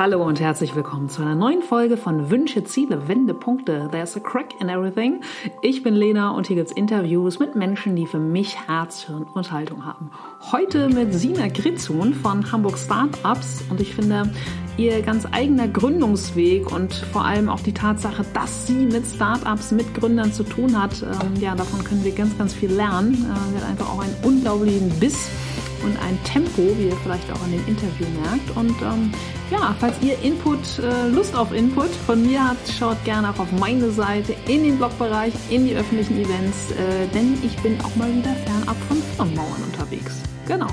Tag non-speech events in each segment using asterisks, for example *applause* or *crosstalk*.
Hallo und herzlich willkommen zu einer neuen Folge von Wünsche, Ziele, Wendepunkte. There's a crack in everything. Ich bin Lena und hier gibt's Interviews mit Menschen, die für mich Herz, Hirn und Haltung haben. Heute mit Sina Gritzun von Hamburg Startups und ich finde, ihr ganz eigener Gründungsweg und vor allem auch die Tatsache, dass sie mit Startups, mit Gründern zu tun hat, ähm, ja, davon können wir ganz, ganz viel lernen. Äh, sie hat einfach auch einen unglaublichen Biss und ein Tempo, wie ihr vielleicht auch in dem Interview merkt. Und ähm, ja, falls ihr Input, äh, Lust auf Input von mir habt, schaut gerne auch auf meine Seite, in den Blogbereich, in die öffentlichen Events, äh, denn ich bin auch mal wieder fernab von Firmenmauern unterwegs. Genau.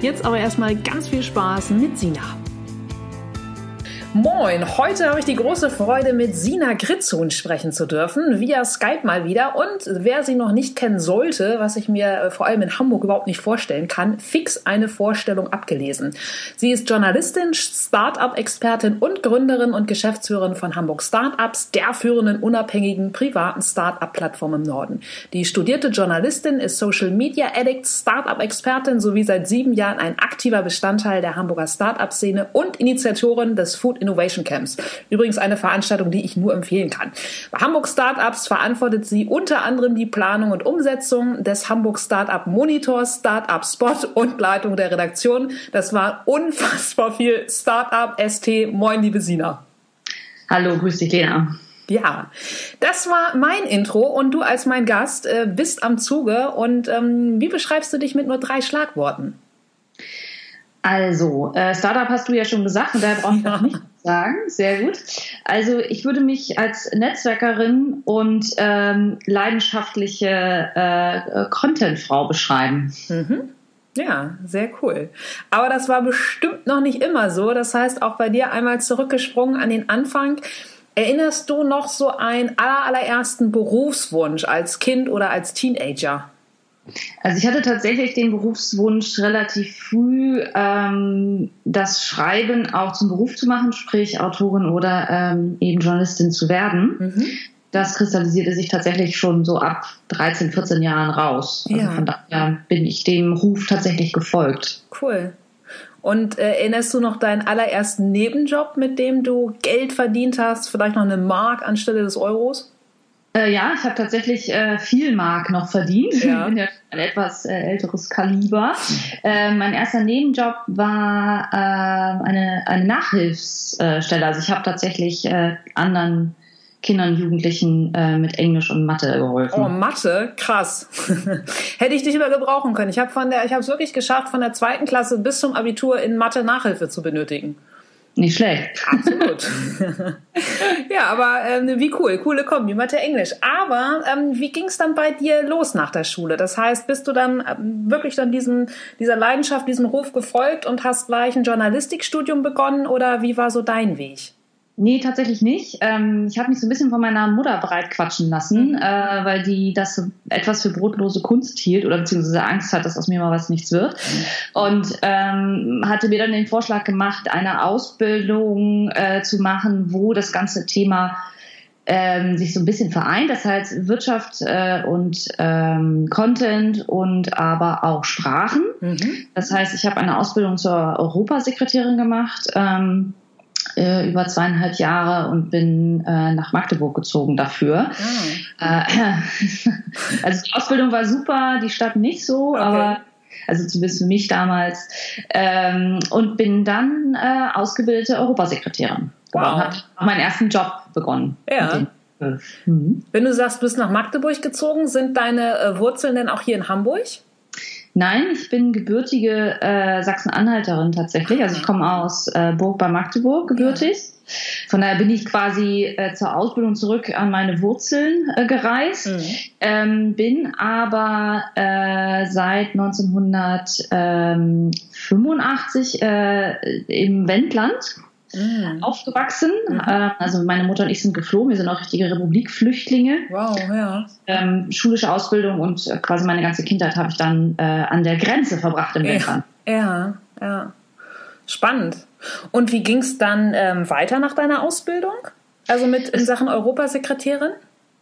Jetzt aber erstmal ganz viel Spaß mit Sina. Moin, heute habe ich die große Freude, mit Sina Gritzun sprechen zu dürfen, via Skype mal wieder. Und wer sie noch nicht kennen sollte, was ich mir äh, vor allem in Hamburg überhaupt nicht vorstellen kann, fix eine Vorstellung abgelesen. Sie ist Journalistin, Start-up-Expertin und Gründerin und Geschäftsführerin von Hamburg Startups, der führenden unabhängigen privaten Start-up-Plattform im Norden. Die studierte Journalistin ist Social Media Addict, Start-up-Expertin sowie seit sieben Jahren ein aktiver Bestandteil der Hamburger Start-up-Szene und Initiatorin des Food Innovation Camps. Übrigens eine Veranstaltung, die ich nur empfehlen kann. Bei Hamburg Startups verantwortet sie unter anderem die Planung und Umsetzung des Hamburg Startup Monitors, Startup Spot und Leitung der Redaktion. Das war unfassbar viel Startup ST. Moin, liebe Sina. Hallo, grüß dich, Lena. Ja, das war mein Intro und du als mein Gast äh, bist am Zuge. Und ähm, wie beschreibst du dich mit nur drei Schlagworten? Also, äh, Startup hast du ja schon gesagt, und daher brauche ich ja. nicht sagen. Sehr gut. Also, ich würde mich als Netzwerkerin und ähm, leidenschaftliche äh, Contentfrau beschreiben. Mhm. Ja, sehr cool. Aber das war bestimmt noch nicht immer so. Das heißt, auch bei dir einmal zurückgesprungen an den Anfang. Erinnerst du noch so einen allerersten Berufswunsch als Kind oder als Teenager? Also ich hatte tatsächlich den Berufswunsch relativ früh, ähm, das Schreiben auch zum Beruf zu machen, sprich Autorin oder ähm, eben Journalistin zu werden. Mhm. Das kristallisierte sich tatsächlich schon so ab 13, 14 Jahren raus. Also ja. von daher bin ich dem Ruf tatsächlich gefolgt. Cool. Und äh, erinnerst du noch deinen allerersten Nebenjob, mit dem du Geld verdient hast, vielleicht noch eine Mark anstelle des Euros? Äh, ja, ich habe tatsächlich äh, viel Mark noch verdient. Ja. Ich *laughs* bin ja ein etwas äh, älteres Kaliber. Äh, mein erster Nebenjob war äh, eine, eine Nachhilfsstelle. Also ich habe tatsächlich äh, anderen Kindern, Jugendlichen äh, mit Englisch und Mathe geholfen. Oh, Mathe, krass. *laughs* Hätte ich dich immer gebrauchen können. Ich habe von der, ich habe es wirklich geschafft, von der zweiten Klasse bis zum Abitur in Mathe Nachhilfe zu benötigen. Nicht schlecht. Absolut. *laughs* ja, aber ähm, wie cool, coole Kombi, Mathe Englisch. Aber ähm, wie ging es dann bei dir los nach der Schule? Das heißt, bist du dann ähm, wirklich dann diesem, dieser Leidenschaft, diesem Ruf gefolgt und hast gleich ein Journalistikstudium begonnen oder wie war so dein Weg? Nee, tatsächlich nicht. Ähm, ich habe mich so ein bisschen von meiner Mutter breit quatschen lassen, mhm. äh, weil die das etwas für brotlose Kunst hielt oder beziehungsweise Angst hat, dass aus mir mal was nichts wird. Mhm. Und ähm, hatte mir dann den Vorschlag gemacht, eine Ausbildung äh, zu machen, wo das ganze Thema ähm, sich so ein bisschen vereint. Das heißt Wirtschaft äh, und ähm, Content und aber auch Sprachen. Mhm. Das heißt, ich habe eine Ausbildung zur Europasekretärin gemacht. Ähm, äh, über zweieinhalb Jahre und bin äh, nach Magdeburg gezogen dafür. Oh. Äh, *laughs* also die Ausbildung war super, die Stadt nicht so, okay. aber also zumindest für mich damals. Ähm, und bin dann äh, ausgebildete Europasekretärin wow. geworden. Habe meinen ersten Job begonnen. Ja. Mhm. Wenn du sagst, du bist nach Magdeburg gezogen, sind deine äh, Wurzeln denn auch hier in Hamburg? Nein, ich bin gebürtige äh, Sachsen-Anhalterin tatsächlich. Also ich komme aus äh, Burg bei Magdeburg gebürtig. Von daher bin ich quasi äh, zur Ausbildung zurück an meine Wurzeln äh, gereist, mhm. ähm, bin aber äh, seit 1985 äh, im Wendland mhm. aufgewachsen. Mhm. Also meine Mutter und ich sind geflohen. Wir sind auch richtige Republikflüchtlinge. Wow, ja. Ähm, schulische Ausbildung und äh, quasi meine ganze Kindheit habe ich dann äh, an der Grenze verbracht im Wendland. Ja, ja. Spannend. Und wie ging es dann ähm, weiter nach deiner Ausbildung? Also mit in Sachen Europasekretärin?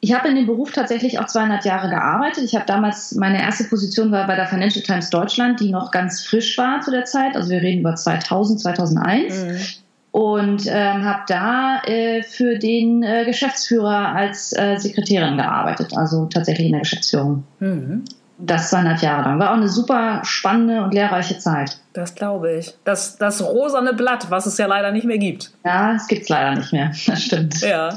Ich habe in dem Beruf tatsächlich auch 200 Jahre gearbeitet. Ich habe damals, meine erste Position war bei der Financial Times Deutschland, die noch ganz frisch war zu der Zeit. Also wir reden über 2000, 2001. Mhm. Und ähm, habe da äh, für den äh, Geschäftsführer als äh, Sekretärin gearbeitet, also tatsächlich in der Geschäftsführung. Mhm. Das zweieinhalb Jahre lang. War auch eine super spannende und lehrreiche Zeit. Das glaube ich. Das, das rosane Blatt, was es ja leider nicht mehr gibt. Ja, es gibt es leider nicht mehr. *laughs* Das stimmt. Ja.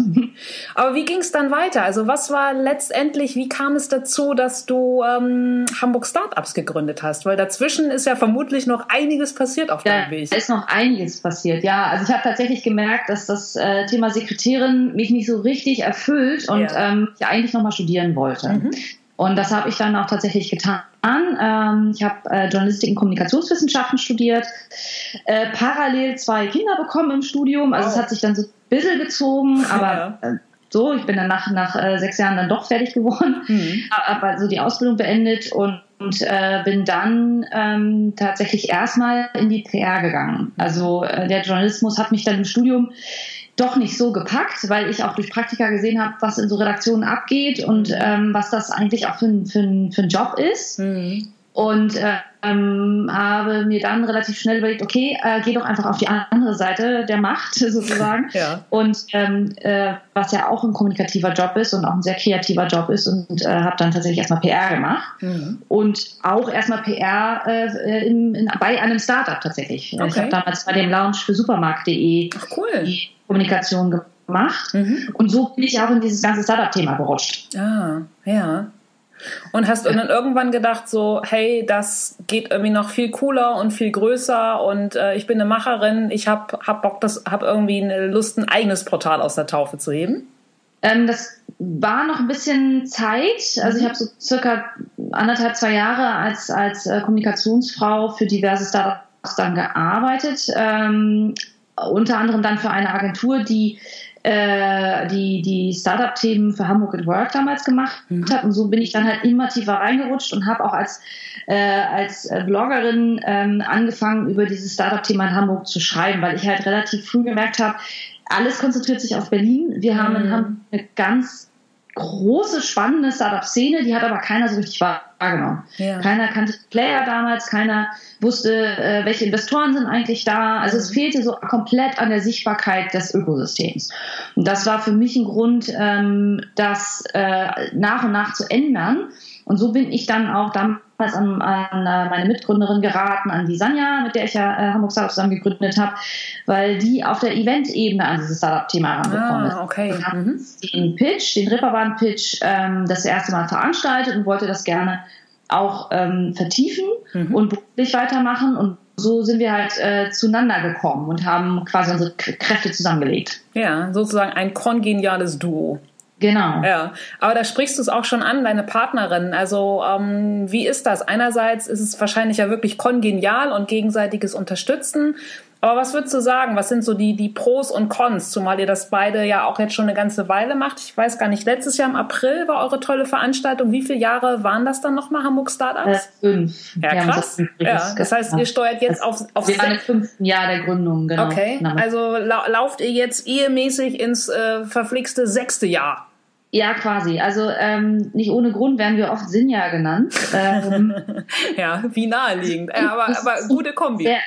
Aber wie ging es dann weiter? Also was war letztendlich, wie kam es dazu, dass du ähm, Hamburg Startups gegründet hast? Weil dazwischen ist ja vermutlich noch einiges passiert auf deinem ja, Weg. Ist noch einiges passiert, ja. Also ich habe tatsächlich gemerkt, dass das äh, Thema Sekretärin mich nicht so richtig erfüllt und ja. ähm, ich eigentlich nochmal studieren wollte. Mhm. Und das habe ich dann auch tatsächlich getan. Ähm, ich habe äh, Journalistik und Kommunikationswissenschaften studiert, äh, parallel zwei Kinder bekommen im Studium. Also oh. es hat sich dann so ein bisschen gezogen, *laughs* aber ja. äh, so, ich bin dann nach, nach äh, sechs Jahren dann doch fertig geworden, *laughs* mhm. habe also die Ausbildung beendet und, und äh, bin dann ähm, tatsächlich erstmal in die PR gegangen. Also der Journalismus hat mich dann im Studium doch nicht so gepackt, weil ich auch durch Praktika gesehen habe, was in so Redaktionen abgeht und ähm, was das eigentlich auch für, ein, für, für ein Job ist. Mhm. Und ähm, habe mir dann relativ schnell überlegt, okay, äh, geh doch einfach auf die andere Seite der Macht *laughs* sozusagen. ja. Und ähm, äh, was ja auch ein kommunikativer Job ist und auch ein sehr kreativer Job ist und äh, habe dann tatsächlich erstmal PR gemacht mhm. und auch erstmal PR äh, in, in, bei einem Startup tatsächlich. Okay. Ich habe damals bei dem Lounge für Supermarkt.de cool. die Kommunikation gemacht. Mhm. Und so bin ich auch in dieses ganze Startup-Thema gerutscht. Ah, ja. Und hast du dann irgendwann gedacht, so, hey, das geht irgendwie noch viel cooler und viel größer und äh, ich bin eine Macherin, ich habe hab Bock, das habe irgendwie eine Lust, ein eigenes Portal aus der Taufe zu heben? Ähm, das war noch ein bisschen Zeit. Also ich habe so circa anderthalb, zwei Jahre als, als äh, Kommunikationsfrau für diverse Startups dann gearbeitet. Ähm, unter anderem dann für eine Agentur, die äh, die, die Startup-Themen für Hamburg at Work damals gemacht mhm. hat. Und so bin ich dann halt immer tiefer reingerutscht und habe auch als, äh, als Bloggerin ähm, angefangen, über dieses Startup-Thema in Hamburg zu schreiben, weil ich halt relativ früh gemerkt habe, alles konzentriert sich auf Berlin. Wir haben in mhm. Hamburg eine ganz große, spannende Startup-Szene, die hat aber keiner so richtig wahrgenommen. Ja. Keiner kannte Player damals, keiner wusste, äh, welche Investoren sind eigentlich da. Also es mhm. fehlte so komplett an der Sichtbarkeit des Ökosystems. Und das war für mich ein Grund, ähm, das äh, nach und nach zu ändern. Und so bin ich dann auch damals an, an äh, meine Mitgründerin geraten, an die Sanja, mit der ich ja äh, Hamburg Startup zusammen gegründet habe, weil die auf der Event-Ebene an dieses Startup-Thema herangekommen ah, ist. Okay. Und mhm. den Pitch, den Ripperbahn-Pitch, ähm, das erste Mal veranstaltet und wollte das gerne auch ähm, vertiefen mhm. und beruflich weitermachen. Und so sind wir halt äh, zueinander gekommen und haben quasi unsere Kräfte zusammengelegt. Ja, sozusagen ein kongeniales Duo. Genau. Ja, aber da sprichst du es auch schon an, deine Partnerin. Also ähm, wie ist das? Einerseits ist es wahrscheinlich ja wirklich kongenial und gegenseitiges Unterstützen. Aber was würdest du sagen? Was sind so die, die Pros und Cons? Zumal ihr das beide ja auch jetzt schon eine ganze Weile macht. Ich weiß gar nicht, letztes Jahr im April war eure tolle Veranstaltung. Wie viele Jahre waren das dann nochmal, Hamburg Startups? Äh, fünf. Ja, krass. Ja, das heißt, ihr steuert jetzt auf, auf Wir waren im fünften Jahr der Gründung, genau. Okay, also lau lauft ihr jetzt ehemäßig ins äh, verflixte sechste Jahr? Ja, quasi. Also ähm, nicht ohne Grund werden wir oft Sinja genannt. Ähm, *laughs* ja, wie naheliegend. Ja, aber, aber gute Kombi. Sehr,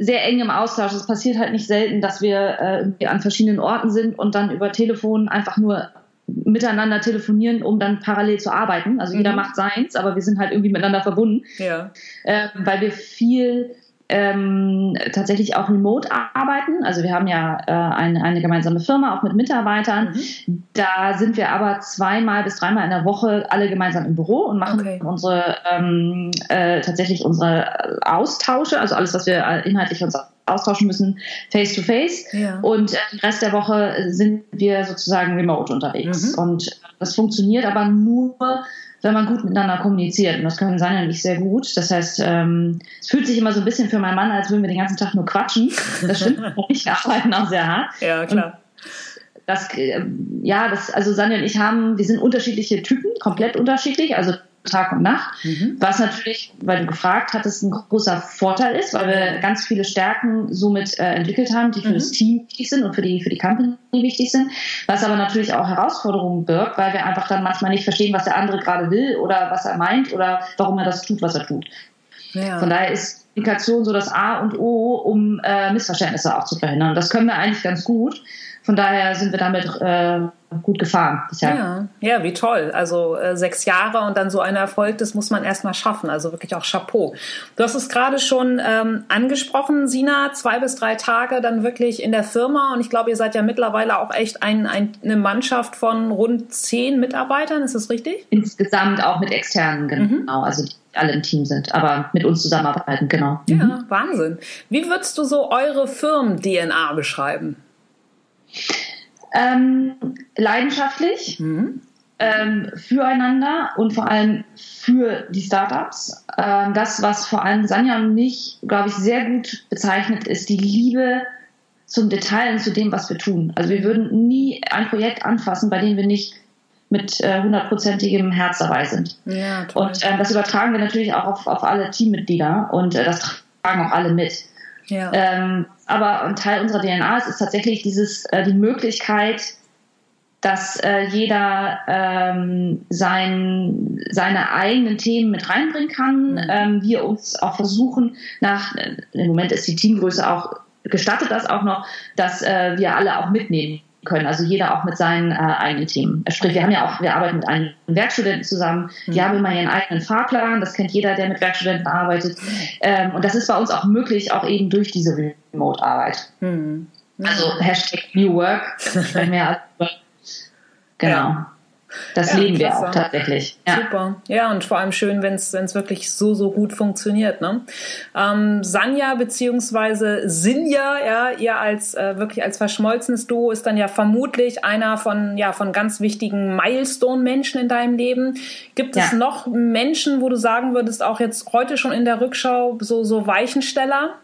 sehr eng im Austausch. Es passiert halt nicht selten, dass wir äh, an verschiedenen Orten sind und dann über Telefon einfach nur miteinander telefonieren, um dann parallel zu arbeiten. Also jeder mhm. macht seins, aber wir sind halt irgendwie miteinander verbunden. Ja. Äh, weil wir viel ähm, tatsächlich auch remote arbeiten. Also wir haben ja äh, eine, eine gemeinsame Firma, auch mit Mitarbeitern. Mhm. Da sind wir aber zweimal bis dreimal in der Woche alle gemeinsam im Büro und machen okay. unsere ähm, äh, tatsächlich unsere Austausche, also alles, was wir äh, inhaltlich uns austauschen müssen, face to face. Ja. Und äh, den Rest der Woche sind wir sozusagen remote unterwegs. Mhm. Und das funktioniert aber nur wenn man gut miteinander kommuniziert. Und das können Sanja und ich sehr gut. Das heißt, ähm, es fühlt sich immer so ein bisschen für meinen Mann, als würden wir den ganzen Tag nur quatschen. Das stimmt nicht. *laughs* Wir arbeiten auch sehr hart. Ja, klar. Und das, äh, ja, das, also Sanja und ich haben, wir sind unterschiedliche Typen, komplett unterschiedlich. Also Tag und Nacht, mhm. was natürlich, weil du gefragt hattest, ein großer Vorteil ist, weil wir ganz viele Stärken somit äh, entwickelt haben, die für mhm. das Team wichtig sind und für die, für die Company wichtig sind, was aber natürlich auch Herausforderungen birgt, weil wir einfach dann manchmal nicht verstehen, was der andere gerade will oder was er meint oder warum er das tut, was er tut. Ja. Von daher ist Kommunikation so das A und O, um äh, Missverständnisse auch zu verhindern. Und das können wir eigentlich ganz gut. Von daher sind wir damit äh, gut gefahren bisher. Ja, ja wie toll. Also äh, sechs Jahre und dann so ein Erfolg, das muss man erstmal schaffen. Also wirklich auch Chapeau. Du hast es gerade schon ähm, angesprochen, Sina, zwei bis drei Tage dann wirklich in der Firma und ich glaube, ihr seid ja mittlerweile auch echt ein, ein, eine Mannschaft von rund zehn Mitarbeitern, ist das richtig? Insgesamt auch mit externen, genau. Mhm. Also die alle im Team sind, aber mit uns zusammenarbeiten, genau. Ja, mhm. Wahnsinn. Wie würdest du so eure Firmen-DNA beschreiben? Ähm, leidenschaftlich, mhm. ähm, füreinander und vor allem für die Startups. Ähm, das, was vor allem Sanja und mich, glaube ich, sehr gut bezeichnet, ist die Liebe zum Detail und zu dem, was wir tun. Also wir würden nie ein Projekt anfassen, bei dem wir nicht mit äh, hundertprozentigem äh, Herz dabei sind. Ja, und äh, das übertragen wir natürlich auch auf, auf alle Teammitglieder und äh, das tragen auch alle mit. Ja. Ähm, aber ein Teil unserer DNA ist, ist tatsächlich dieses, äh, die Möglichkeit, dass äh, jeder ähm, sein, seine eigenen Themen mit reinbringen kann. Mhm. Ähm, wir uns auch versuchen, nach, äh, im Moment ist die Teamgröße auch, gestattet das auch noch, dass äh, wir alle auch mitnehmen können. Also jeder auch mit seinen äh, eigenen Themen. Sprich, wir haben ja auch, wir arbeiten mit einem Werkstudenten zusammen. Die mhm. haben immer ihren eigenen Fahrplan. Das kennt jeder, der mit Werkstudenten arbeitet. Ähm, und das ist bei uns auch möglich, auch eben durch diese Remote-Arbeit. Mhm. Also Hashtag New Work. mehr als, *laughs* genau. Ja. Das ja, leben klasse. wir auch tatsächlich. Ja. Super. Ja, und vor allem schön, wenn es wirklich so, so gut funktioniert. Ne? Ähm, Sanja beziehungsweise Sinja, ja, ihr als äh, wirklich als verschmolzenes Duo ist dann ja vermutlich einer von, ja, von ganz wichtigen Milestone-Menschen in deinem Leben. Gibt es noch Menschen, wo du sagen würdest, auch jetzt heute schon in der Rückschau, so, so Weichensteller?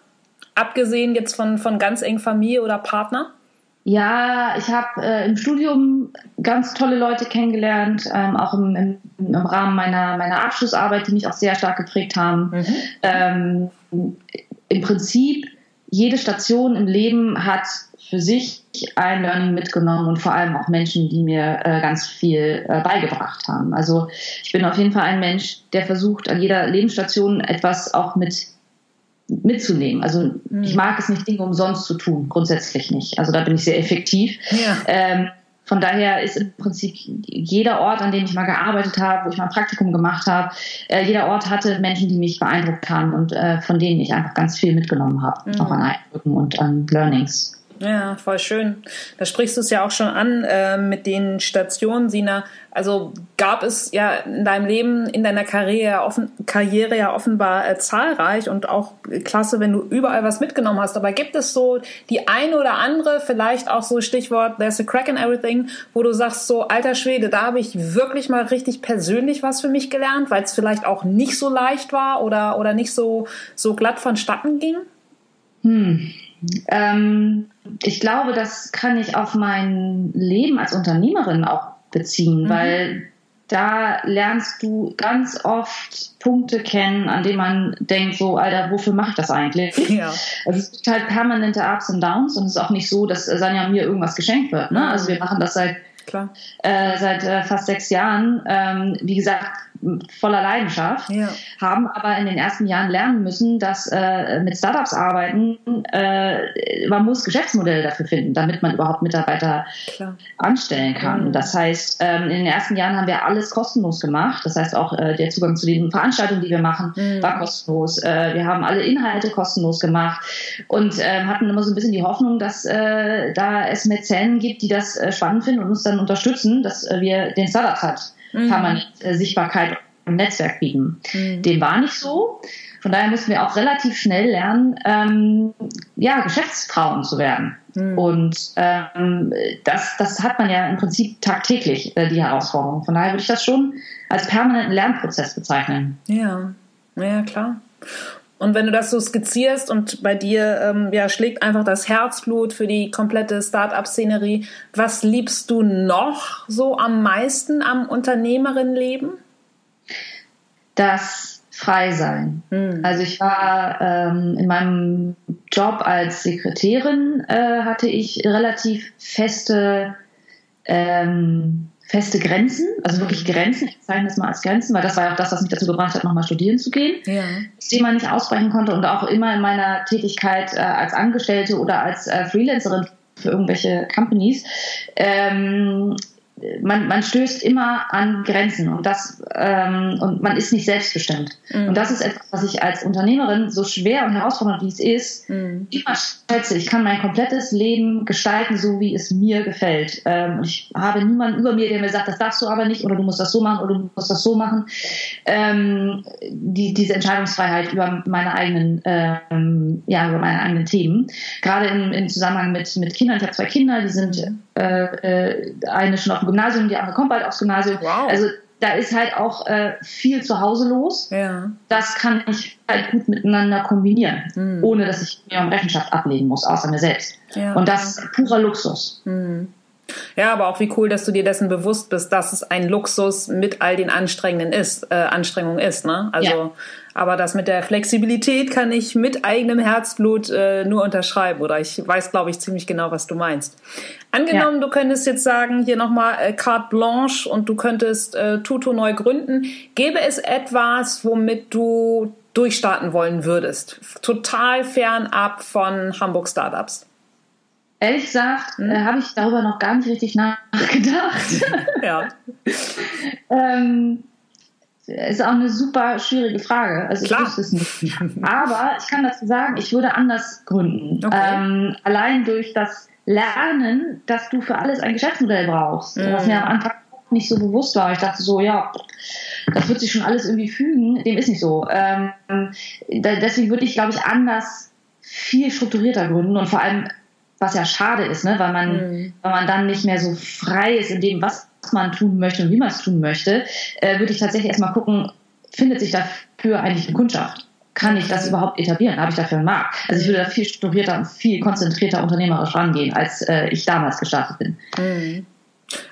Abgesehen jetzt von, von ganz eng Familie oder Partner? Ja, ich habe äh, im Studium ganz tolle Leute kennengelernt, ähm, auch im, im, im, Rahmen meiner, meiner Abschlussarbeit, die mich auch sehr stark geprägt haben. Mhm. Ähm, Im Prinzip, jede Station im Leben hat für sich ein Learning mitgenommen und vor allem auch Menschen, die mir äh, ganz viel äh, beigebracht haben. Also ich bin auf jeden Fall ein Mensch, der versucht, an jeder Lebensstation etwas auch mit mitzunehmen. Also mhm. ich mag es nicht, Dinge umsonst zu tun, grundsätzlich nicht. Also da bin ich sehr effektiv. Ja. Ähm, von daher ist im Prinzip jeder Ort, an dem ich mal gearbeitet habe, wo ich mal ein Praktikum gemacht habe, äh, jeder Ort hatte Menschen, die mich beeindruckt haben und äh, von denen ich einfach ganz viel mitgenommen habe, mhm. auch an Eindrücken und an Learnings. Ja, voll schön. Da sprichst du es ja auch schon an äh, mit den Stationen, Sina. Also gab es ja in deinem Leben, in deiner Karriere, offen, Karriere ja offenbar äh, zahlreich und auch klasse, wenn du überall was mitgenommen hast. Aber gibt es so die eine oder andere, vielleicht auch so Stichwort There's a crack in everything, wo du sagst, so alter Schwede, da habe ich wirklich mal richtig persönlich was für mich gelernt, weil es vielleicht auch nicht so leicht war oder, oder nicht so, so glatt vonstatten ging? Hm. Ähm, ich glaube, das kann ich auf mein Leben als Unternehmerin auch beziehen, mhm. weil da lernst du ganz oft Punkte kennen, an denen man denkt, so, Alter, wofür mache ich das eigentlich? *laughs* Ja. Also es gibt halt permanente Ups und Downs und es ist auch nicht so, dass Sanja mir irgendwas geschenkt wird. Ne? Also wir machen das seit, äh, seit äh, fast sechs Jahren. Ähm, wie gesagt, voller Leidenschaft, ja. haben aber in den ersten Jahren lernen müssen, dass äh, mit Startups arbeiten, äh, man muss Geschäftsmodelle dafür finden, damit man überhaupt Mitarbeiter Klar. anstellen kann. Mhm. Das heißt, ähm, in den ersten Jahren haben wir alles kostenlos gemacht. Das heißt, auch äh, der Zugang zu den Veranstaltungen, die wir machen, mhm. war kostenlos. Äh, wir haben alle Inhalte kostenlos gemacht und äh, hatten immer so ein bisschen die Hoffnung, dass äh, da es Mäzenen gibt, die das äh, spannend finden und uns dann unterstützen, dass wir den Startups hat mhm. permanent äh, Sichtbarkeit im Netzwerk bieten. Mhm. Dem war nicht so. Von daher müssen wir auch relativ schnell lernen, ähm, ja, Geschäftsfrauen zu werden. Mhm. Und ähm, das, das hat man ja im Prinzip tagtäglich, äh, die Herausforderung. Von daher würde ich das schon als permanenten Lernprozess bezeichnen. Ja, ja, klar. Und wenn du das so skizzierst und bei dir ähm, ja, schlägt einfach das Herzblut für die komplette Start-up-Szenerie, was liebst du noch so am meisten am Unternehmerinnenleben? Das Freisein. Hm. Also ich war ähm, in meinem Job als Sekretärin äh, hatte ich relativ feste ähm, feste Grenzen, also wirklich Grenzen. Ich zeichne das mal als Grenzen, weil das war ja auch das, was mich dazu gebracht hat, nochmal studieren zu gehen. Ja. Das Thema nicht ausbrechen konnte und auch immer in meiner Tätigkeit äh, als Angestellte oder als äh, Freelancerin für irgendwelche Companies ähm, man, man stößt immer an Grenzen und das ähm, und man ist nicht selbstbestimmt. Mhm. Und das ist etwas, was ich als Unternehmerin so schwer und herausfordernd wie es ist, mhm. immer schätze. Ich kann mein komplettes Leben gestalten, so wie es mir gefällt. Ähm, ich habe niemanden über mir, der mir sagt, das darfst du aber nicht oder du musst das so machen oder du musst das so machen. Ähm, die, diese Entscheidungsfreiheit über meine eigenen, ähm, ja, über meine eigenen Themen. Gerade im, im Zusammenhang mit, mit Kindern. Ich habe zwei Kinder, die sind mhm. äh, äh, eine schon auf dem Gymnasium, die andere kommt bald aufs Gymnasium. Wow. Also da ist halt auch äh, viel zu Hause los. Ja. Das kann ich halt gut miteinander kombinieren, mhm. ohne dass ich mir um Rechenschaft ablegen muss, außer mir selbst. Ja. Und das ist purer Luxus. Mhm. Ja, aber auch wie cool, dass du dir dessen bewusst bist, dass es ein Luxus mit all den Anstrengenden ist, äh, Anstrengungen ist, ne? Also ja. Aber das mit der Flexibilität kann ich mit eigenem Herzblut äh, nur unterschreiben. Oder ich weiß, glaube ich, ziemlich genau, was du meinst. Angenommen, ja. du könntest jetzt sagen, hier nochmal äh, carte blanche und du könntest äh, Tuto neu gründen. Gäbe es etwas, womit du durchstarten wollen würdest? Total fernab von Hamburg Startups. Ehrlich gesagt, hm? äh, habe ich darüber noch gar nicht richtig nachgedacht. *laughs* ja. *laughs* ähm, ist auch eine super schwierige Frage. Also Klar. ich wüsste es nicht. Aber ich kann dazu sagen, ich würde anders gründen. Okay. Ähm, allein durch das Lernen, dass du für alles ein Geschäftsmodell brauchst. Mhm. Was mir am Anfang nicht so bewusst war. Ich dachte so, ja, das wird sich schon alles irgendwie fügen. Dem ist nicht so. Ähm, deswegen würde ich, glaube ich, anders viel strukturierter gründen und vor allem was ja schade ist, ne? weil, man, mhm. weil man dann nicht mehr so frei ist in dem, was man tun möchte und wie man es tun möchte, äh, würde ich tatsächlich erstmal gucken, findet sich dafür eigentlich eine Kundschaft? Kann ich das überhaupt etablieren? Habe ich dafür einen Markt? Also ich würde da viel strukturierter und viel konzentrierter unternehmerisch rangehen, als äh, ich damals gestartet bin. Mhm.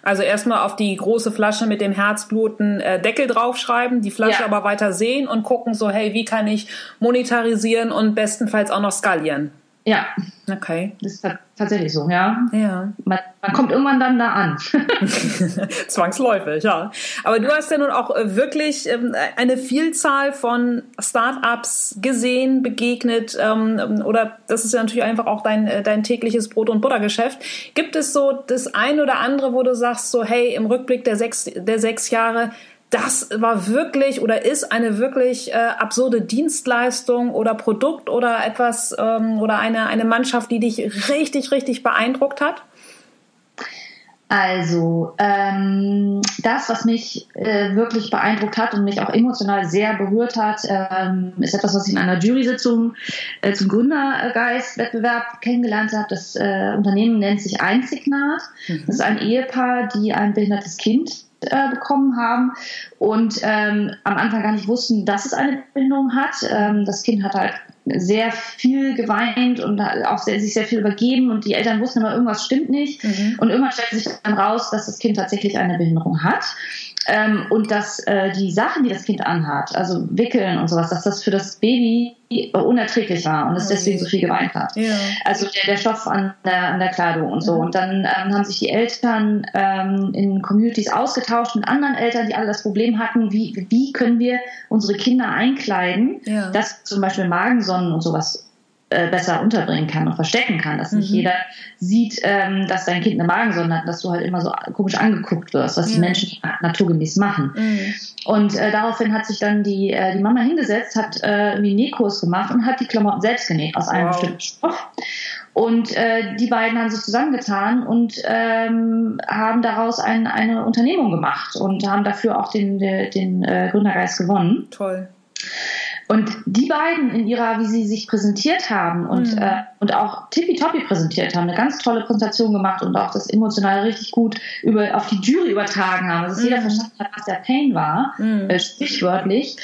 Also erstmal auf die große Flasche mit dem Herzbluten äh, Deckel draufschreiben, die Flasche ja. aber weiter sehen und gucken so, hey, wie kann ich monetarisieren und bestenfalls auch noch skalieren. Ja. Okay. Das ist tatsächlich so, ja. Ja. Man, man kommt irgendwann dann da an. *laughs* *laughs* Zwangsläufig, ja. Aber du hast ja nun auch äh, wirklich ähm, eine Vielzahl von Startups gesehen, begegnet, ähm, oder das ist ja natürlich einfach auch dein, äh, dein tägliches Brot- und Buttergeschäft. Gibt es so das ein oder andere, wo du sagst, so, hey, im Rückblick der sechs, der sechs Jahre, das war wirklich oder ist eine wirklich äh, absurde Dienstleistung oder Produkt oder etwas ähm, oder eine, eine Mannschaft, die dich richtig, richtig beeindruckt hat? Also, ähm, das, was mich äh, wirklich beeindruckt hat und mich auch emotional sehr berührt hat, ähm, ist etwas, was ich in einer Jury-Sitzung äh, zum Gründergeist-Wettbewerb kennengelernt habe. Das äh, Unternehmen nennt sich Einzignat. Mhm. Das ist ein Ehepaar, die ein behindertes Kind äh, bekommen haben und ähm, am Anfang gar nicht wussten, dass es eine Behinderung hat. Ähm, das Kind hat halt sehr viel geweint und auch sehr, sich sehr viel übergeben und die Eltern wussten immer, irgendwas stimmt nicht. Mhm. Und irgendwann stellte sich dann raus, dass das Kind tatsächlich eine Behinderung hat. Ähm, und dass äh, die Sachen, die das Kind anhat, also Wickeln und sowas, dass das für das Baby unerträglich war und es deswegen so viel geweint hat. Ja. Also der, der Stoff an der, an der Kleidung und so. Mhm. Und dann ähm, haben sich die Eltern ähm, in Communities ausgetauscht mit anderen Eltern, die alle das Problem hatten, wie, wie können wir unsere Kinder einkleiden, ja. dass zum Beispiel Magensonnen und sowas äh, besser unterbringen kann und verstecken kann, dass nicht mhm. jeder sieht, ähm, dass dein Kind eine Magensonde hat, dass du halt immer so komisch angeguckt wirst, was ja. die Menschen naturgemäß machen. Mhm. Und äh, daraufhin hat sich dann die, äh, die Mama hingesetzt, hat äh, irgendwie Nähkurs gemacht und hat die Klamotten selbst genäht aus einem wow. bestimmten Stoff. Und äh, die beiden haben sich zusammengetan und ähm, haben daraus ein, eine Unternehmung gemacht und haben dafür auch den, den, den äh, Gründergeist gewonnen. Toll. Und die beiden in ihrer, wie sie sich präsentiert haben und, mhm. äh, und auch tippitoppi präsentiert haben, eine ganz tolle Präsentation gemacht und auch das emotional richtig gut über, auf die Jury übertragen haben, also dass mhm. jeder verstanden hat, was der Pain war, mhm. äh, sprichwörtlich.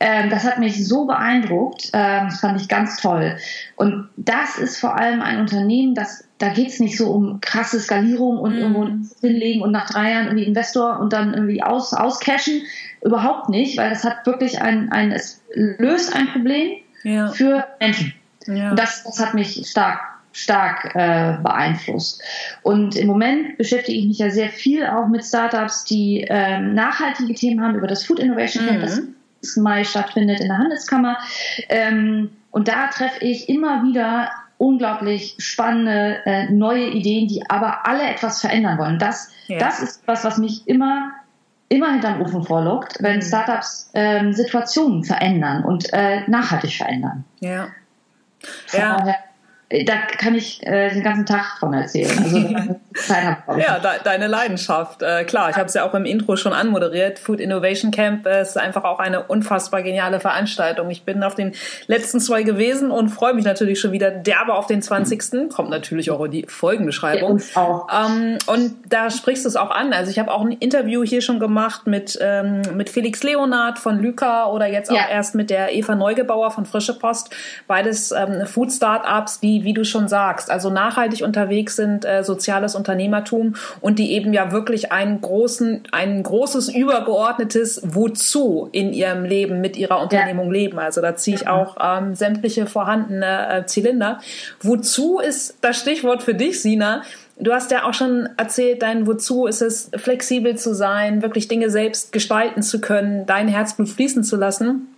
Ähm, das hat mich so beeindruckt, ähm, das fand ich ganz toll. Und das ist vor allem ein Unternehmen, das da geht's nicht so um krasse Skalierung und mhm. irgendwo hinlegen und nach drei Jahren irgendwie Investor und dann irgendwie aus, auscashen. Überhaupt nicht, weil das hat wirklich ein, ein es löst ein Problem ja. für Menschen. Ja. Und das, das hat mich stark stark äh, beeinflusst. Und im Moment beschäftige ich mich ja sehr viel auch mit Startups, die ähm, nachhaltige Themen haben über das Food Innovation Camp, mhm. Mai stattfindet in der Handelskammer. Ähm, und da treffe ich immer wieder unglaublich spannende äh, neue Ideen, die aber alle etwas verändern wollen. Das, ja. das ist was, was mich immer immer hinterm Ofen vorlockt, wenn mhm. Startups ähm, Situationen verändern und äh, nachhaltig verändern. Ja. Von ja. Daher, da kann ich äh, den ganzen Tag von erzählen. Also, *laughs* ja, de deine Leidenschaft. Äh, klar, ich habe es ja auch im Intro schon anmoderiert. Food Innovation Camp ist einfach auch eine unfassbar geniale Veranstaltung. Ich bin auf den letzten zwei gewesen und freue mich natürlich schon wieder derbe auf den 20. Kommt natürlich auch in die Folgenbeschreibung. Ja. Ähm, und da sprichst du es auch an. Also ich habe auch ein Interview hier schon gemacht mit, ähm, mit Felix Leonard von Lyca oder jetzt auch ja. erst mit der Eva Neugebauer von Frische Post. Beides ähm, Food Startups, die wie, du schon sagst, also nachhaltig unterwegs sind, äh, soziales Unternehmertum und die eben ja wirklich einen großen, ein großes übergeordnetes Wozu in ihrem Leben mit ihrer Unternehmung ja. leben. Also da ziehe ich auch ähm, sämtliche vorhandene äh, Zylinder. Wozu ist das Stichwort für dich, Sina? Du hast ja auch schon erzählt, dein Wozu ist es, flexibel zu sein, wirklich Dinge selbst gestalten zu können, dein Herzblut fließen zu lassen.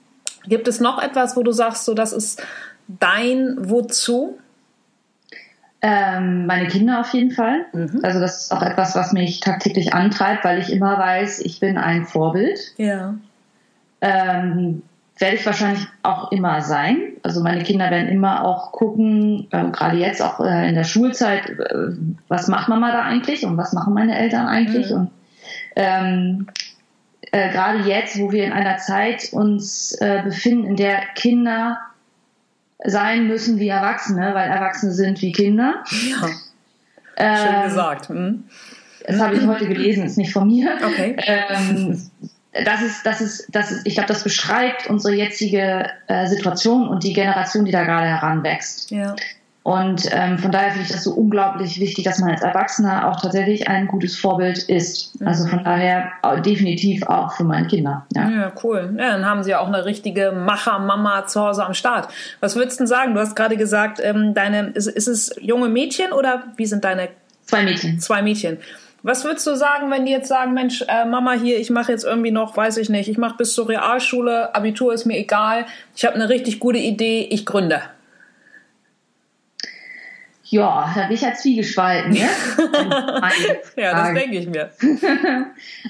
Gibt es noch etwas, wo du sagst, so das ist dein Wozu? Ähm, meine Kinder auf jeden Fall. Mhm. Also das ist auch etwas, was mich tagtäglich antreibt, weil ich immer weiß, ich bin ein Vorbild. Ja. Ähm, werde ich wahrscheinlich auch immer sein. Also meine Kinder werden immer auch gucken, äh, gerade jetzt auch äh, in der Schulzeit, äh, was macht Mama da eigentlich und was machen meine Eltern eigentlich. Mhm. Und ähm, äh, gerade jetzt, wo wir in einer Zeit uns äh, befinden, in der Kinder sein müssen wie Erwachsene, weil Erwachsene sind wie Kinder. Ja. Ähm, Schön gesagt. Hm. Das habe ich heute gelesen, ist nicht von mir. Okay. Ähm, das ist, das ist, das ist, ich glaube, das beschreibt unsere jetzige äh, Situation und die Generation, die da gerade heranwächst. Ja. Und ähm, von daher finde ich das so unglaublich wichtig, dass man als Erwachsener auch tatsächlich ein gutes Vorbild ist. Mhm. Also von daher definitiv auch für meine Kinder. Ja, ja cool. Ja, dann haben sie ja auch eine richtige Macher-Mama zu Hause am Start. Was würdest du denn sagen? Du hast gerade gesagt, ähm, deine, ist, ist es junge Mädchen oder wie sind deine? Zwei Mädchen. Zwei Mädchen. Was würdest du sagen, wenn die jetzt sagen, Mensch, äh, Mama hier, ich mache jetzt irgendwie noch, weiß ich nicht, ich mache bis zur Realschule, Abitur ist mir egal, ich habe eine richtig gute Idee, ich gründe. Ja, da bin ich ja zwiegespalten. Ne? *laughs* ja, das denke ich mir. *laughs*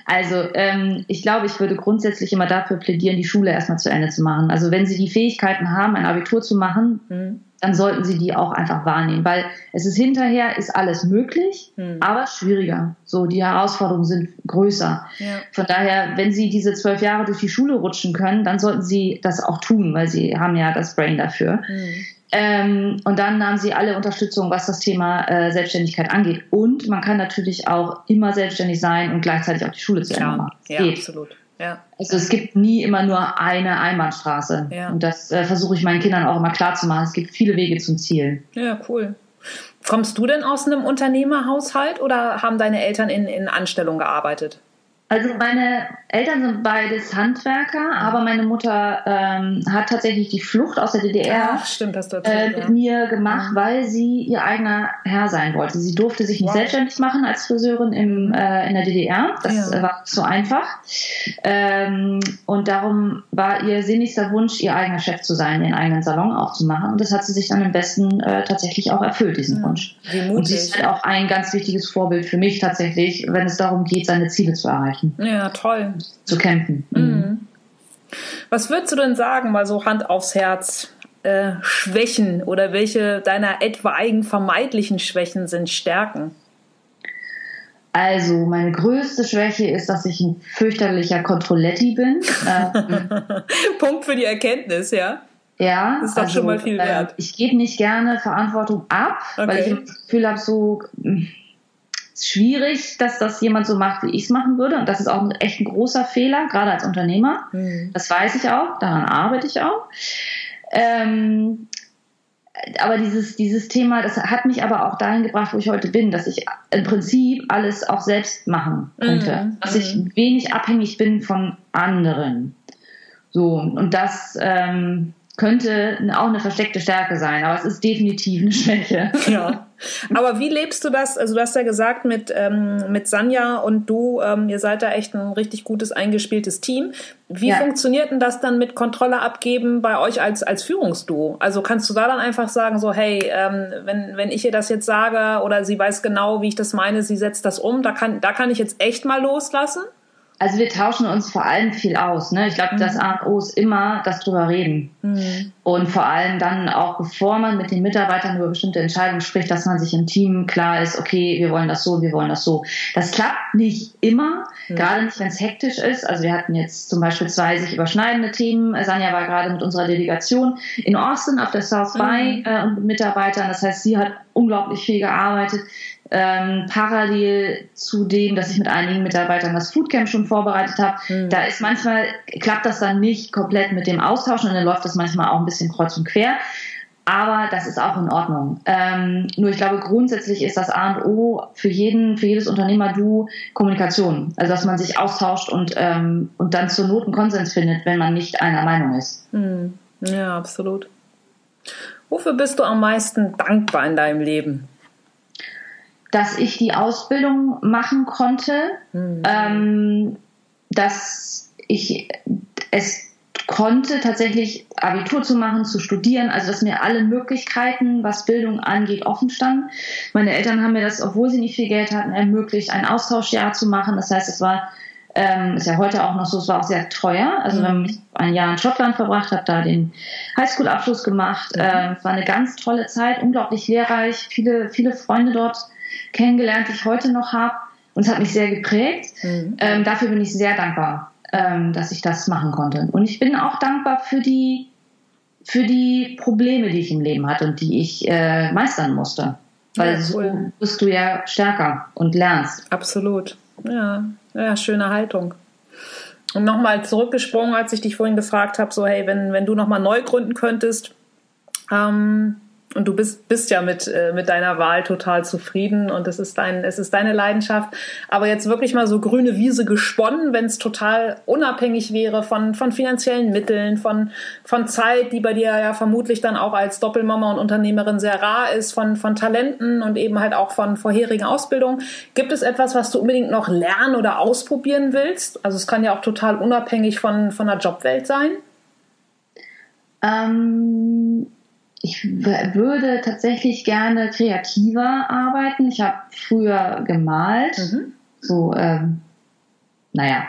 also, ähm, ich glaube, ich würde grundsätzlich immer dafür plädieren, die Schule erstmal zu Ende zu machen. Also, wenn Sie die Fähigkeiten haben, ein Abitur zu machen, mhm. dann sollten Sie die auch einfach wahrnehmen, weil es ist hinterher, ist alles möglich, mhm. aber schwieriger. So, die Herausforderungen sind größer. Ja. Von daher, wenn Sie diese zwölf Jahre durch die Schule rutschen können, dann sollten Sie das auch tun, weil Sie haben ja das Brain dafür. Mhm. Ähm, und dann nahmen sie alle Unterstützung, was das Thema äh, Selbstständigkeit angeht. Und man kann natürlich auch immer selbstständig sein und gleichzeitig auch die Schule zu Ende machen. Ja, geht. absolut. Ja. Also es gibt nie immer nur eine Einbahnstraße. Ja. Und das äh, versuche ich meinen Kindern auch immer klar zu machen. Es gibt viele Wege zum Ziel. Ja, cool. Kommst du denn aus einem Unternehmerhaushalt oder haben deine Eltern in, in Anstellung gearbeitet? Also meine Eltern sind beides Handwerker, aber meine Mutter ähm, hat tatsächlich die Flucht aus der DDR Ach, stimmt, das äh, mit ja. mir gemacht, ja. weil sie ihr eigener Herr sein wollte. Sie durfte sich nicht wow. selbstständig machen als Friseurin im, äh, in der DDR. Das ja. war so einfach. Ähm, und darum war ihr sinnigster Wunsch, ihr eigener Chef zu sein, ihren eigenen Salon aufzumachen. Und das hat sie sich dann im besten äh, tatsächlich auch erfüllt, diesen Wunsch. Und sie ist halt auch ein ganz wichtiges Vorbild für mich tatsächlich, wenn es darum geht, seine Ziele zu erreichen kämpfen. Ja, toll. Zu kämpfen. Mhm. mhm. Was würdest du denn sagen, mal so Hand aufs Herz, äh, Schwächen oder welche deiner etwaigen vermeidlichen Schwächen sind Stärken? Also, meine größte Schwäche ist, dass ich ein fürchterlicher Kontrolletti bin. Ähm, *laughs* Punkt für die Erkenntnis, ja. Ja, das ist doch also, schon mal viel äh, wert. Äh, ich gebe nicht gerne Verantwortung ab, okay. weil ich das Gefühl habe, so schwierig, dass das jemand so macht, wie ich es machen würde. Und das ist auch ein, echt ein großer Fehler, gerade als Unternehmer. Mhm. Das weiß ich auch, daran arbeite ich auch. Ähm, aber dieses, dieses Thema, das hat mich aber auch dahin gebracht, wo ich heute bin, dass ich im Prinzip alles auch selbst machen könnte. Mhm. Dass ich mhm. wenig abhängig bin von anderen. So, und das, ähm, könnte auch eine versteckte Stärke sein, aber es ist definitiv eine Schwäche. Ja. *laughs* Aber wie lebst du das? Also du hast ja gesagt, mit, ähm, mit Sanja und du, ähm, ihr seid da echt ein richtig gutes, eingespieltes Team. Wie ja. funktioniert denn das dann mit Kontrolle abgeben bei euch als, als Führungsduo? Also kannst du da dann einfach sagen, so, hey, ähm, wenn, wenn ich ihr das jetzt sage oder sie weiß genau, wie ich das meine, sie setzt das um, da kann, da kann ich jetzt echt mal loslassen? Also wir tauschen uns vor allem viel aus. Ne? Ich glaube, mhm. das A und O ist immer das drüber reden. Mhm. Und vor allem dann auch, bevor man mit den Mitarbeitern über bestimmte Entscheidungen spricht, dass man sich im Team klar ist, okay, wir wollen das so, wir wollen das so. Das klappt nicht immer, mhm. gerade nicht, wenn es hektisch ist. Also wir hatten jetzt zum Beispiel zwei sich überschneidende Themen. Sanja war gerade mit unserer Delegation in Austin auf der South By mhm. äh, und mit Mitarbeitern. Das heißt, sie hat unglaublich viel gearbeitet ähm, parallel zu dem, dass ich mit einigen Mitarbeitern das Foodcamp schon vorbereitet habe. Mhm. Da ist manchmal, klappt das dann nicht komplett mit dem Austauschen und dann läuft das manchmal auch ein bisschen kreuz und quer. Aber das ist auch in Ordnung. Ähm, nur ich glaube, grundsätzlich ist das A und O für jeden, für jedes Unternehmer-Du Kommunikation. Also dass man sich austauscht und, ähm, und dann zur Not einen Konsens findet, wenn man nicht einer Meinung ist. Mhm. Ja, absolut. Wofür bist du am meisten dankbar in deinem Leben? Dass ich die Ausbildung machen konnte, mhm. ähm, dass ich es konnte, tatsächlich Abitur zu machen, zu studieren, also dass mir alle Möglichkeiten, was Bildung angeht, offen standen. Meine Eltern haben mir das, obwohl sie nicht viel Geld hatten, ermöglicht, ein Austauschjahr zu machen. Das heißt, es war, ähm, ist ja heute auch noch so, es war auch sehr teuer. Also mhm. wenn ich ein Jahr in Schottland verbracht habe, da den Highschool-Abschluss gemacht, mhm. ähm, es war eine ganz tolle Zeit, unglaublich lehrreich, viele, viele Freunde dort kennengelernt, die ich heute noch habe. Und es hat mich sehr geprägt. Mhm. Ähm, dafür bin ich sehr dankbar, ähm, dass ich das machen konnte. Und ich bin auch dankbar für die, für die Probleme, die ich im Leben hatte und die ich äh, meistern musste. Weil ja, cool. so bist du ja stärker und lernst. Absolut. Ja, ja schöne Haltung. Und nochmal zurückgesprungen, als ich dich vorhin gefragt habe, so hey, wenn, wenn du nochmal neu gründen könntest, ähm, und du bist, bist ja mit, äh, mit deiner Wahl total zufrieden und es ist, dein, es ist deine Leidenschaft. Aber jetzt wirklich mal so grüne Wiese gesponnen, wenn es total unabhängig wäre von, von finanziellen Mitteln, von, von Zeit, die bei dir ja vermutlich dann auch als Doppelmama und Unternehmerin sehr rar ist, von, von Talenten und eben halt auch von vorherigen Ausbildungen. Gibt es etwas, was du unbedingt noch lernen oder ausprobieren willst? Also es kann ja auch total unabhängig von, von der Jobwelt sein. Ähm ich würde tatsächlich gerne kreativer arbeiten. Ich habe früher gemalt, mhm. so, ähm, naja,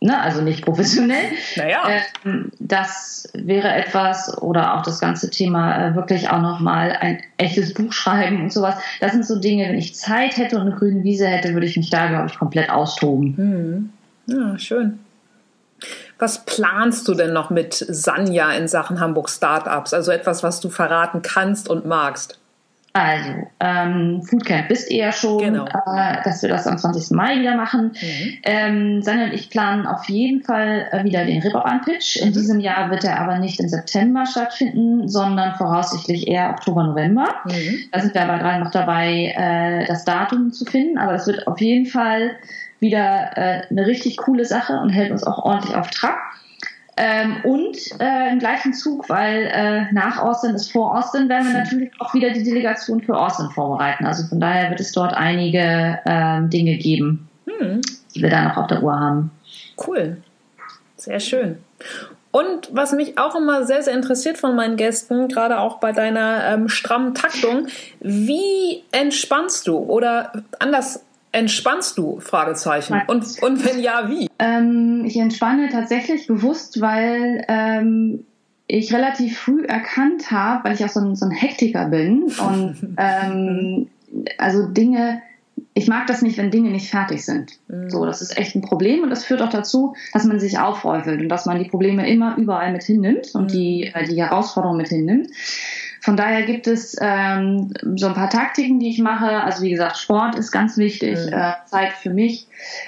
ne, also nicht professionell. Naja. Ähm, das wäre etwas, oder auch das ganze Thema äh, wirklich auch nochmal ein echtes Buch schreiben und sowas. Das sind so Dinge, wenn ich Zeit hätte und eine grüne Wiese hätte, würde ich mich da, glaube ich, komplett austoben. Mhm. Ja, schön. Was planst du denn noch mit Sanja in Sachen Hamburg Startups? Also etwas, was du verraten kannst und magst. Also, ähm, Foodcamp wisst ihr ja schon, genau. äh, dass wir das am 20. Mai wieder machen. Mhm. Ähm, Sanja und ich planen auf jeden Fall äh, wieder den Reeperbahn-Pitch. In mhm. diesem Jahr wird er aber nicht im September stattfinden, sondern voraussichtlich eher Oktober, November. Mhm. Da sind wir aber gerade noch dabei, äh, das Datum zu finden. Aber es wird auf jeden Fall wieder äh, eine richtig coole Sache und hält uns auch ordentlich auf Trab. Ähm, und äh, im gleichen Zug, weil äh, nach Austin ist vor Austin, werden wir natürlich auch wieder die Delegation für Austin vorbereiten. Also von daher wird es dort einige ähm, Dinge geben, hm. die wir da noch auf der Uhr haben. Cool. Sehr schön. Und was mich auch immer sehr, sehr interessiert von meinen Gästen, gerade auch bei deiner ähm, strammen Taktung, wie entspannst du? Oder anders entspannst du? Fragezeichen. Und, und wenn ja, wie? Ähm, ich entspanne tatsächlich bewusst, weil ähm, ich relativ früh erkannt habe, weil ich auch so ein, so ein Hektiker bin und *laughs* ähm, also Dinge, ich mag das nicht, wenn Dinge nicht fertig sind. Mhm. So, das ist echt ein Problem und das führt auch dazu, dass man sich aufräufelt und dass man die Probleme immer überall mit hinnimmt und mhm. die, äh, die Herausforderungen mit hinnimmt. Von daher gibt es ähm, so ein paar Taktiken, die ich mache. Also wie gesagt, Sport ist ganz wichtig, mhm. äh, Zeit für mich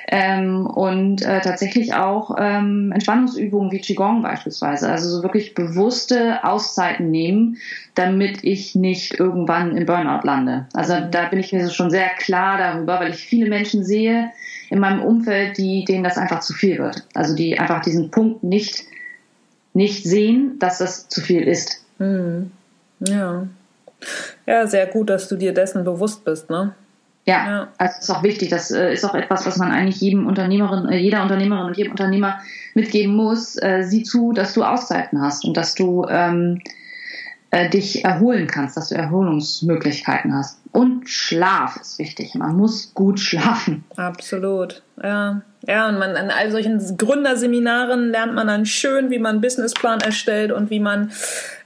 ähm, und äh, tatsächlich auch ähm, Entspannungsübungen wie Qigong beispielsweise. Also so wirklich bewusste Auszeiten nehmen, damit ich nicht irgendwann im Burnout lande. Also mhm. da bin ich mir schon sehr klar darüber, weil ich viele Menschen sehe in meinem Umfeld, die denen das einfach zu viel wird. Also die einfach diesen Punkt nicht nicht sehen, dass das zu viel ist. Mhm. Ja. Ja, sehr gut, dass du dir dessen bewusst bist, ne? Ja, ja. also ist auch wichtig. Das äh, ist auch etwas, was man eigentlich jedem Unternehmerin, äh, jeder Unternehmerin und jedem Unternehmer mitgeben muss. Äh, sieh zu, dass du Auszeiten hast und dass du ähm, äh, dich erholen kannst, dass du Erholungsmöglichkeiten hast. Und Schlaf ist wichtig. Man muss gut *laughs* schlafen. Absolut. Ja. Ja, und man an all solchen Gründerseminaren lernt man dann schön, wie man einen Businessplan erstellt und wie man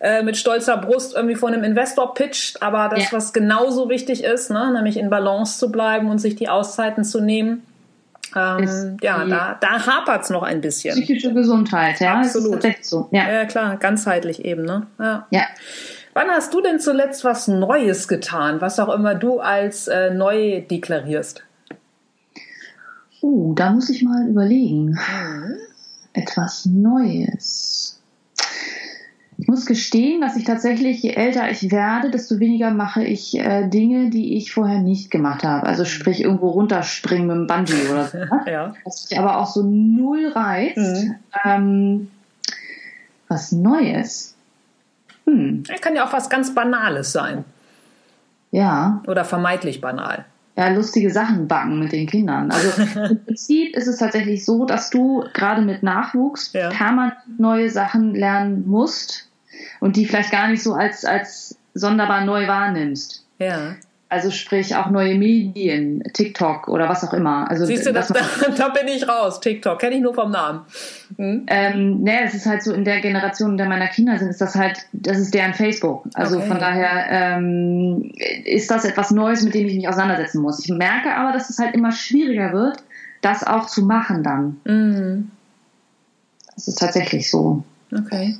äh, mit stolzer Brust irgendwie vor einem Investor pitcht. Aber das, ja. was genauso wichtig ist, ne, nämlich in Balance zu bleiben und sich die Auszeiten zu nehmen, ähm, ja, da, da hapert es noch ein bisschen. Psychische Gesundheit, ja. Absolut. So. Ja. ja, klar, ganzheitlich eben, ne? Ja. ja. Wann hast du denn zuletzt was Neues getan, was auch immer du als äh, neu deklarierst? Uh, da muss ich mal überlegen. Mhm. Etwas Neues. Ich muss gestehen, dass ich tatsächlich, je älter ich werde, desto weniger mache ich äh, Dinge, die ich vorher nicht gemacht habe. Also sprich irgendwo runterspringen mit dem Bungee oder so. Ne? *laughs* ja. Was mich aber auch so null reizt. Mhm. Ähm, was Neues. Hm. kann ja auch was ganz Banales sein. Ja. Oder vermeintlich banal ja, lustige Sachen backen mit den Kindern. Also im *laughs* Prinzip ist es tatsächlich so, dass du gerade mit Nachwuchs ja. permanent neue Sachen lernen musst und die vielleicht gar nicht so als, als sonderbar neu wahrnimmst. Ja. Also sprich auch neue Medien, TikTok oder was auch immer. Also Siehst du, das, da, *laughs* da, bin ich raus. TikTok kenne ich nur vom Namen. Hm? Ähm, ne, es ist halt so in der Generation, in der meiner Kinder sind, ist das halt, das ist deren Facebook. Also okay. von daher ähm, ist das etwas Neues, mit dem ich mich auseinandersetzen muss. Ich merke aber, dass es halt immer schwieriger wird, das auch zu machen dann. Mhm. Das ist tatsächlich so. Okay.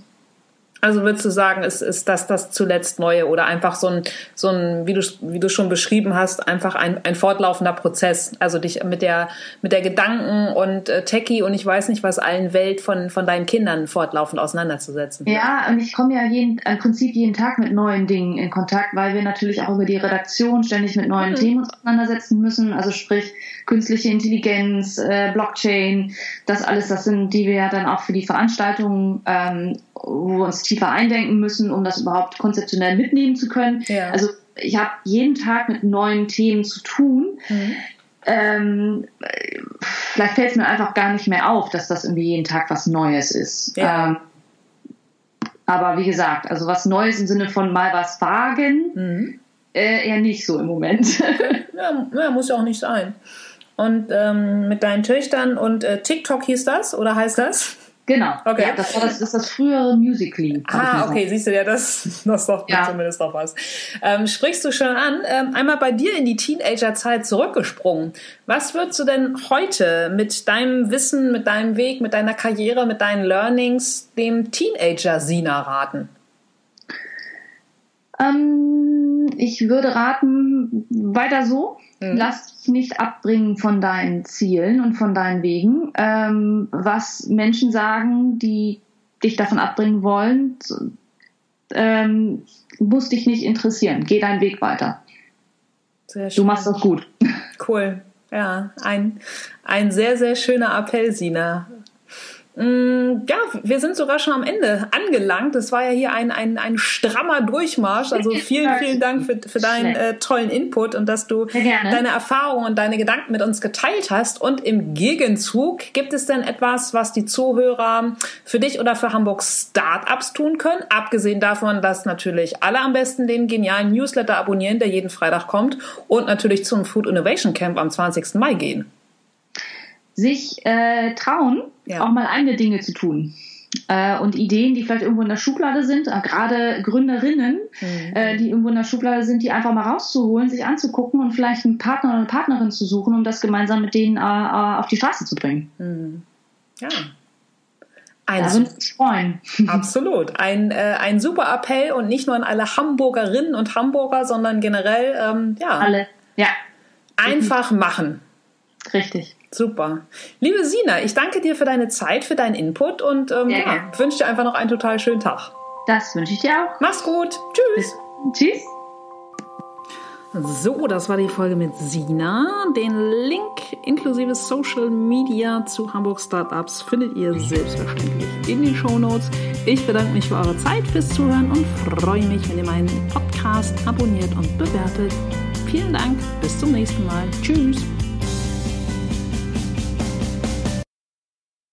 Also würdest du sagen, ist, ist das das zuletzt Neue oder einfach so ein, so ein wie, du, wie du schon beschrieben hast, einfach ein, ein fortlaufender Prozess? Also dich mit der, mit der Gedanken- und äh, Techie und ich weiß nicht was allen Welt von, von deinen Kindern fortlaufend auseinanderzusetzen. Ja, und ich komme ja jeden, im Prinzip jeden Tag mit neuen Dingen in Kontakt, weil wir natürlich auch über die Redaktion ständig mit neuen mhm. Themen uns auseinandersetzen müssen. Also sprich künstliche Intelligenz, äh, Blockchain, das alles, das sind, die wir ja dann auch für die Veranstaltungen ähm, wo wir uns tiefer eindenken müssen, um das überhaupt konzeptionell mitnehmen zu können. Ja. Also ich habe jeden Tag mit neuen Themen zu tun. Mhm. Ähm, vielleicht fällt es mir einfach gar nicht mehr auf, dass das irgendwie jeden Tag was Neues ist. Ja. Ähm, aber wie gesagt, also was Neues im Sinne von mal was wagen, mhm. äh, eher nicht so im Moment. *laughs* ja, ja, muss ja auch nicht sein. Und ähm, mit deinen Töchtern und äh, TikTok hieß das oder heißt das? Genau. Okay. Ja, das war das, das, ist das frühere Musical.ly. Ah, okay, siehst du ja, das, das doch ja. zumindest noch was. Ähm, sprichst du schon an, ähm, einmal bei dir in die Teenagerzeit zurückgesprungen. Was würdest du denn heute mit deinem Wissen, mit deinem Weg, mit deiner Karriere, mit deinen Learnings dem Teenager Sina raten? Ähm, ich würde raten, weiter so. Mhm. Lass dich nicht abbringen von deinen Zielen und von deinen Wegen. Ähm, was Menschen sagen, die dich davon abbringen wollen, ähm, muss dich nicht interessieren. Geh deinen Weg weiter. Sehr schön. Du machst das gut. *laughs* Cool. Ja, ein, ein sehr, sehr schöner Appell, Sina. Mm, ja, wir sind sogar schon am Ende angelangt. Das war ja hier ein, ein, ein strammer Durchmarsch. Also *laughs* vielen, vielen Dank für, für deinen äh, tollen Input und dass du deine Erfahrungen und deine Gedanken mit uns geteilt hast. Und im Gegenzug, gibt es denn etwas, was die Zuhörer für dich oder für Hamburg Startups tun können? Abgesehen davon, dass natürlich alle am besten den genialen Newsletter abonnieren, der jeden Freitag kommt und natürlich zum Food Innovation Camp am 20. Mai gehen sich äh, trauen, ja. auch mal eigene Dinge zu tun. Äh, und Ideen, die vielleicht irgendwo in der Schublade sind, äh, gerade Gründerinnen, mhm. äh, die irgendwo in der Schublade sind, die einfach mal rauszuholen, sich anzugucken und vielleicht einen Partner oder eine Partnerin zu suchen, um das gemeinsam mit denen äh, äh, auf die Straße zu bringen. Mhm. Ja. Ein, da freuen. *laughs* Absolut. Ein, äh, ein super Appell und nicht nur an alle Hamburgerinnen und Hamburger, sondern generell, ähm, ja. Alle, ja. Einfach machen. Richtig. Super. Liebe Sina, ich danke dir für deine Zeit, für deinen Input und ähm, ja, wünsche dir einfach noch einen total schönen Tag. Das wünsche ich dir auch. Mach's gut. Tschüss. Tschüss. So, das war die Folge mit Sina. Den Link inklusive Social Media zu Hamburg Startups findet ihr selbstverständlich in den Show Notes. Ich bedanke mich für eure Zeit, fürs Zuhören und freue mich, wenn ihr meinen Podcast abonniert und bewertet. Vielen Dank, bis zum nächsten Mal. Tschüss.